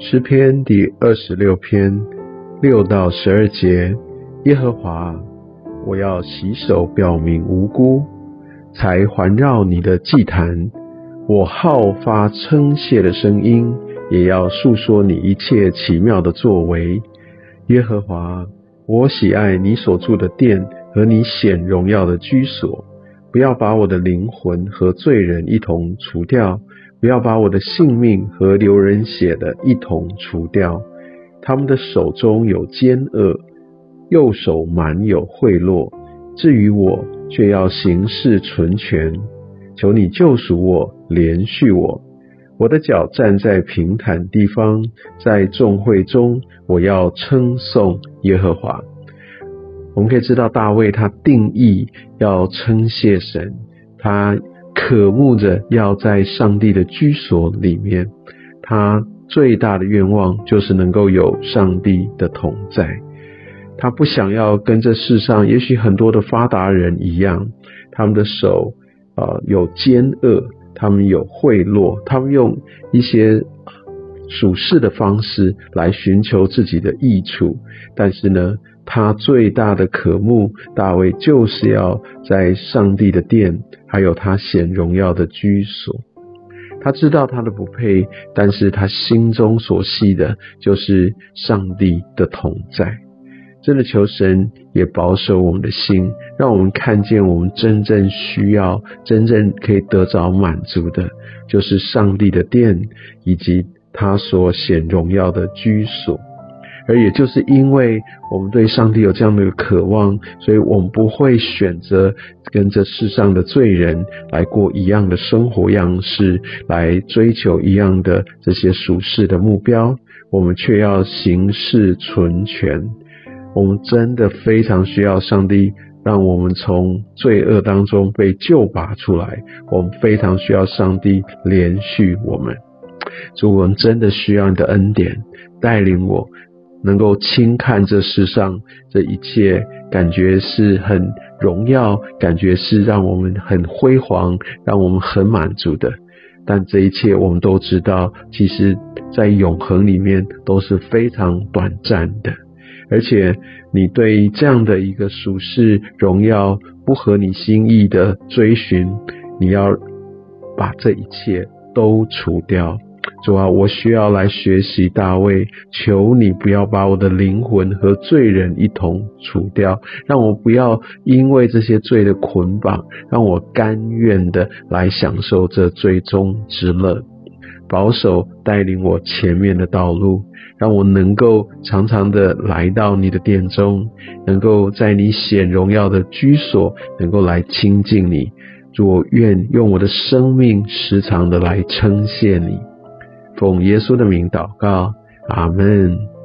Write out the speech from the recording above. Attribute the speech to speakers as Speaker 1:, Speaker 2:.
Speaker 1: 诗篇第二十六篇六到十二节：耶和华，我要洗手表明无辜，才环绕你的祭坛。我好发称谢的声音，也要述说你一切奇妙的作为。耶和华，我喜爱你所住的殿和你显荣耀的居所。不要把我的灵魂和罪人一同除掉。不要把我的性命和流人血的一同除掉。他们的手中有奸恶，右手满有贿赂。至于我，却要行事纯全。求你救赎我，连续我。我的脚站在平坦地方，在众会中，我要称颂耶和华。我们可以知道，大卫他定义要称谢神，他。渴慕着要在上帝的居所里面，他最大的愿望就是能够有上帝的同在。他不想要跟这世上也许很多的发达人一样，他们的手啊有奸恶，他们有贿赂，他们用一些属世的方式来寻求自己的益处。但是呢，他最大的渴慕，大卫就是要在上帝的殿。还有他显荣耀的居所，他知道他的不配，但是他心中所系的就是上帝的同在。真的求神也保守我们的心，让我们看见我们真正需要、真正可以得着满足的，就是上帝的殿以及他所显荣耀的居所。而也就是因为我们对上帝有这样的渴望，所以我们不会选择跟这世上的罪人来过一样的生活样式，来追求一样的这些俗世的目标。我们却要行事纯全。我们真的非常需要上帝，让我们从罪恶当中被救拔出来。我们非常需要上帝连续我们。主，我们真的需要你的恩典带领我。能够轻看这世上这一切，感觉是很荣耀，感觉是让我们很辉煌，让我们很满足的。但这一切我们都知道，其实在永恒里面都是非常短暂的。而且，你对这样的一个俗世荣耀不合你心意的追寻，你要把这一切都除掉。主啊，我需要来学习大卫，求你不要把我的灵魂和罪人一同除掉，让我不要因为这些罪的捆绑，让我甘愿的来享受这最终之乐。保守带领我前面的道路，让我能够常常的来到你的殿中，能够在你显荣耀的居所，能够来亲近你。主，我愿用我的生命时常的来称谢你。奉耶稣的名祷告，阿门。